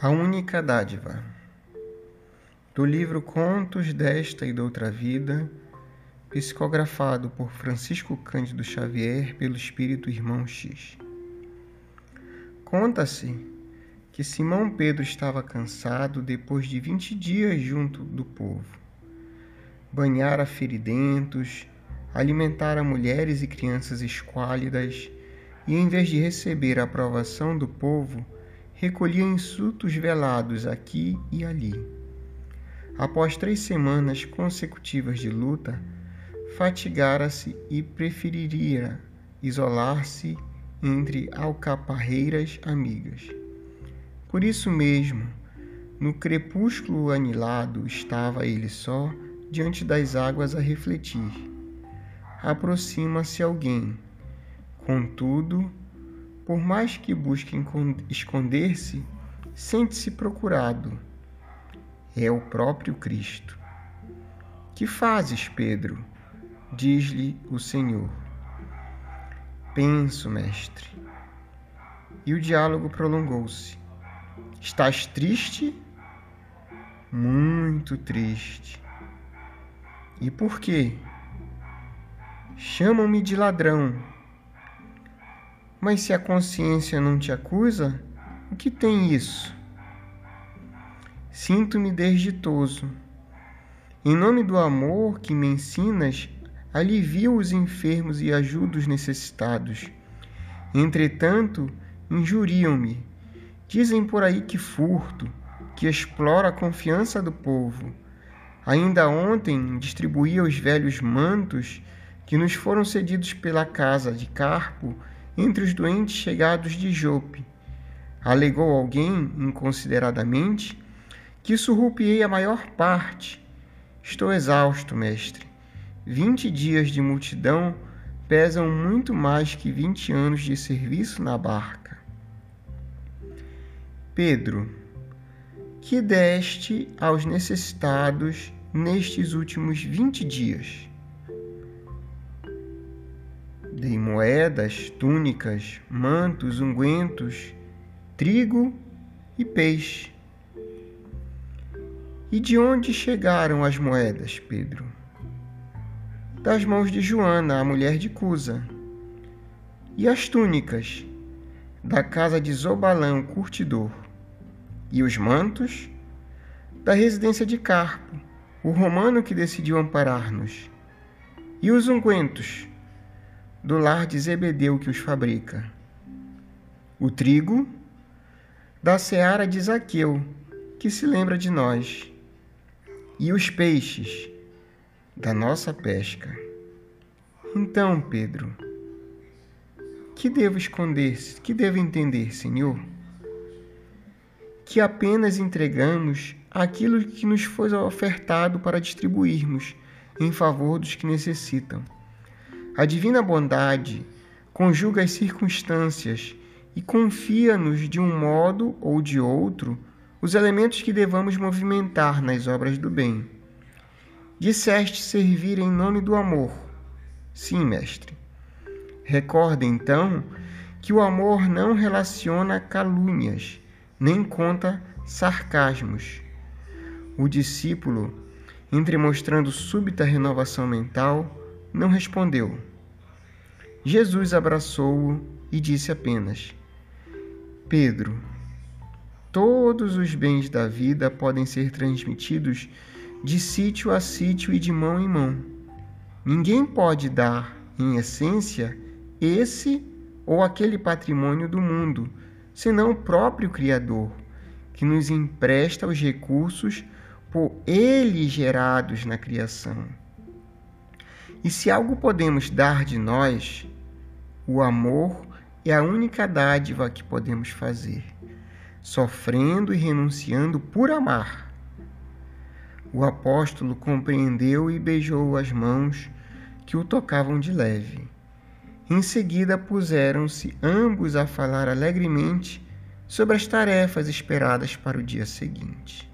A única dádiva. Do livro Contos desta e doutra vida, psicografado por Francisco Cândido Xavier pelo espírito Irmão X. Conta-se que Simão Pedro estava cansado depois de vinte dias junto do povo. Banhara feridentos, alimentara mulheres e crianças esquálidas, e em vez de receber a aprovação do povo, recolhia insultos velados aqui e ali. Após três semanas consecutivas de luta, fatigara-se e preferiria isolar-se entre alcaparreiras amigas. Por isso mesmo, no crepúsculo anilado, estava ele só diante das águas a refletir. Aproxima-se alguém. Contudo, por mais que busque esconder-se, sente-se procurado. É o próprio Cristo. Que fazes, Pedro? Diz-lhe o Senhor. Penso, mestre. E o diálogo prolongou-se. Estás triste? Muito triste. E por quê? Chamam-me de ladrão mas se a consciência não te acusa, o que tem isso? Sinto-me desditoso. Em nome do amor que me ensinas, alivio os enfermos e ajudo os necessitados. Entretanto, injuriam-me. Dizem por aí que furto, que explora a confiança do povo. Ainda ontem distribuía os velhos mantos que nos foram cedidos pela casa de Carpo entre os doentes chegados de Jope. Alegou alguém, inconsideradamente, que surrupiei a maior parte. Estou exausto, mestre. Vinte dias de multidão pesam muito mais que vinte anos de serviço na barca. Pedro, que deste aos necessitados nestes últimos vinte dias? Dei moedas, túnicas, mantos, ungüentos, trigo e peixe. E de onde chegaram as moedas, Pedro? Das mãos de Joana, a mulher de Cusa. E as túnicas? Da casa de Zobalão, curtidor. E os mantos? Da residência de Carpo, o romano que decidiu amparar-nos. E os ungüentos? Do lar de Zebedeu que os fabrica. O trigo, da seara de Zaqueu, que se lembra de nós. E os peixes, da nossa pesca. Então, Pedro, que devo esconder, que devo entender, Senhor? Que apenas entregamos aquilo que nos foi ofertado para distribuirmos em favor dos que necessitam a divina bondade conjuga as circunstâncias e confia-nos de um modo ou de outro os elementos que devamos movimentar nas obras do bem. Disseste servir em nome do amor. Sim, mestre. Recorda então que o amor não relaciona calúnias, nem conta sarcasmos. O discípulo, entremostrando súbita renovação mental, não respondeu. Jesus abraçou-o e disse apenas: Pedro, todos os bens da vida podem ser transmitidos de sítio a sítio e de mão em mão. Ninguém pode dar, em essência, esse ou aquele patrimônio do mundo, senão o próprio Criador, que nos empresta os recursos por ele gerados na criação. E se algo podemos dar de nós, o amor é a única dádiva que podemos fazer, sofrendo e renunciando por amar. O apóstolo compreendeu e beijou as mãos que o tocavam de leve. Em seguida, puseram-se ambos a falar alegremente sobre as tarefas esperadas para o dia seguinte.